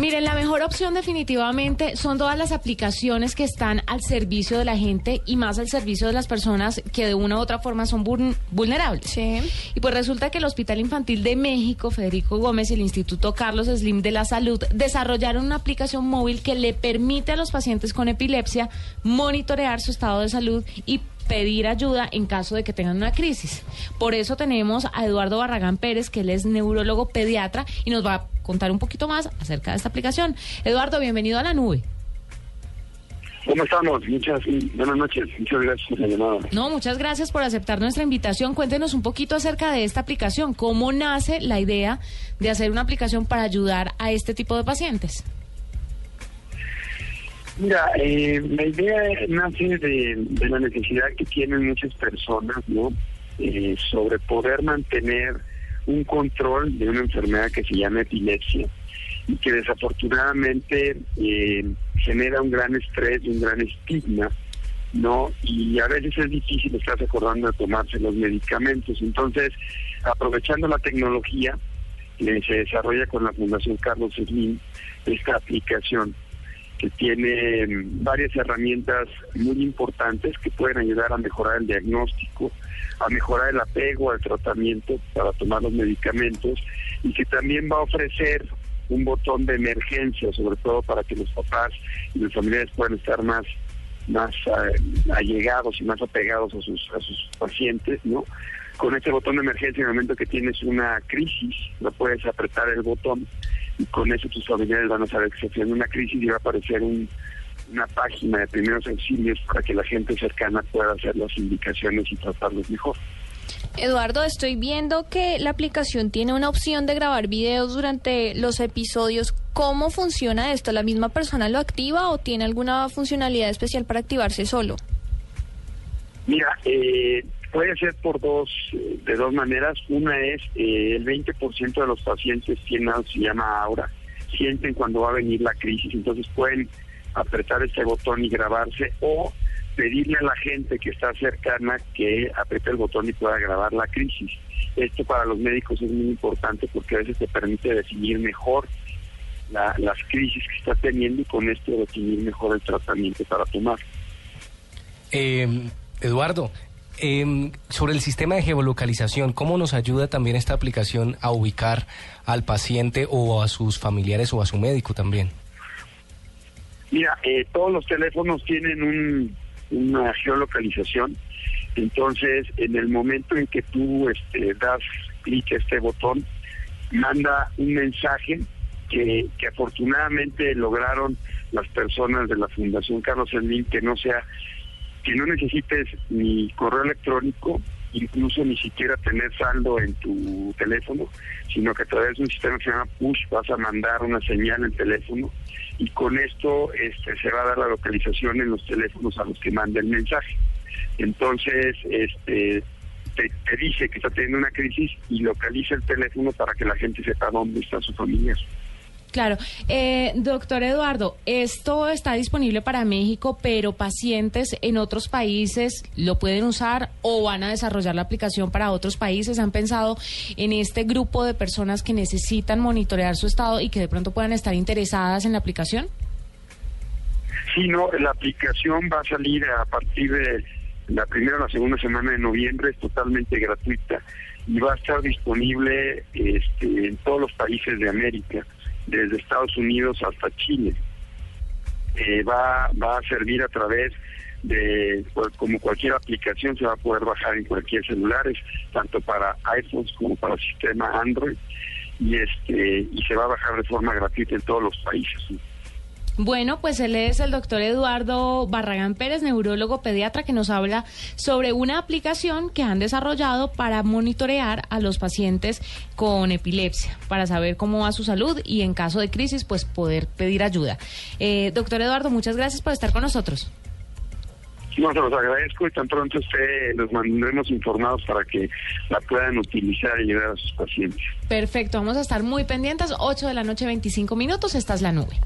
Miren, la mejor opción definitivamente son todas las aplicaciones que están al servicio de la gente y más al servicio de las personas que de una u otra forma son vulnerables. Sí. Y pues resulta que el Hospital Infantil de México, Federico Gómez y el Instituto Carlos Slim de la Salud desarrollaron una aplicación móvil que le permite a los pacientes con epilepsia monitorear su estado de salud y pedir ayuda en caso de que tengan una crisis. Por eso tenemos a Eduardo Barragán Pérez, que él es neurólogo pediatra y nos va a contar un poquito más acerca de esta aplicación. Eduardo, bienvenido a la nube. ¿Cómo estamos? Muchas buenas noches. Muchas gracias por la llamada. No, muchas gracias por aceptar nuestra invitación. Cuéntenos un poquito acerca de esta aplicación. ¿Cómo nace la idea de hacer una aplicación para ayudar a este tipo de pacientes? Mira, eh, la idea nace de, la necesidad que tienen muchas personas, ¿no? Eh, sobre poder mantener un control de una enfermedad que se llama epilepsia y que desafortunadamente eh, genera un gran estrés un gran estigma, ¿no? Y a veces es difícil estar acordando de tomarse los medicamentos. Entonces, aprovechando la tecnología, se desarrolla con la Fundación Carlos Slim esta aplicación que tiene mm, varias herramientas muy importantes que pueden ayudar a mejorar el diagnóstico, a mejorar el apego al tratamiento para tomar los medicamentos y que también va a ofrecer un botón de emergencia, sobre todo para que los papás y los familiares puedan estar más más eh, allegados y más apegados a sus a sus pacientes, ¿no? Con este botón de emergencia, en el momento que tienes una crisis, lo puedes apretar el botón y con eso tus familiares van a saber que se tiene una crisis y va a aparecer una página de primeros auxilios para que la gente cercana pueda hacer las indicaciones y tratarlos mejor. Eduardo, estoy viendo que la aplicación tiene una opción de grabar videos durante los episodios. ¿Cómo funciona esto? ¿La misma persona lo activa o tiene alguna funcionalidad especial para activarse solo? Mira, eh, Puede ser por dos, eh, de dos maneras. Una es eh, el 20% de los pacientes tienen se llama aura, sienten cuando va a venir la crisis, entonces pueden apretar este botón y grabarse o pedirle a la gente que está cercana que apriete el botón y pueda grabar la crisis. Esto para los médicos es muy importante porque a veces te permite definir mejor las crisis que está teniendo y con esto definir mejor el tratamiento para tomar. Eh, Eduardo, eh, sobre el sistema de geolocalización, ¿cómo nos ayuda también esta aplicación a ubicar al paciente o a sus familiares o a su médico también? Mira, eh, todos los teléfonos tienen una geolocalización, entonces en el momento en que tú este, das clic a este botón, manda un mensaje que, que, afortunadamente lograron las personas de la Fundación Carlos Slim que no sea que no necesites ni correo electrónico, incluso ni siquiera tener saldo en tu teléfono, sino que a través de un sistema que se llama push vas a mandar una señal en teléfono y con esto este, se va a dar la localización en los teléfonos a los que manda el mensaje. Entonces, este te, te dice que está teniendo una crisis y localiza el teléfono para que la gente sepa dónde está su familia. Claro. Eh, doctor Eduardo, esto está disponible para México, pero pacientes en otros países lo pueden usar o van a desarrollar la aplicación para otros países. ¿Han pensado en este grupo de personas que necesitan monitorear su estado y que de pronto puedan estar interesadas en la aplicación? Sí, no, la aplicación va a salir a partir de la primera o la segunda semana de noviembre, es totalmente gratuita y va a estar disponible este, en todos los países de América desde Estados Unidos hasta Chile. Eh, va, va a servir a través de, pues, como cualquier aplicación, se va a poder bajar en cualquier celular, tanto para iPhones como para sistema Android, y, este, y se va a bajar de forma gratuita en todos los países. Bueno, pues él es el doctor Eduardo Barragán Pérez, neurólogo pediatra, que nos habla sobre una aplicación que han desarrollado para monitorear a los pacientes con epilepsia, para saber cómo va su salud y en caso de crisis, pues poder pedir ayuda. Eh, doctor Eduardo, muchas gracias por estar con nosotros. No, se los agradezco y tan pronto usted los mantendremos informados para que la puedan utilizar y ayudar a sus pacientes. Perfecto, vamos a estar muy pendientes. 8 de la noche, 25 minutos. Esta es la nube.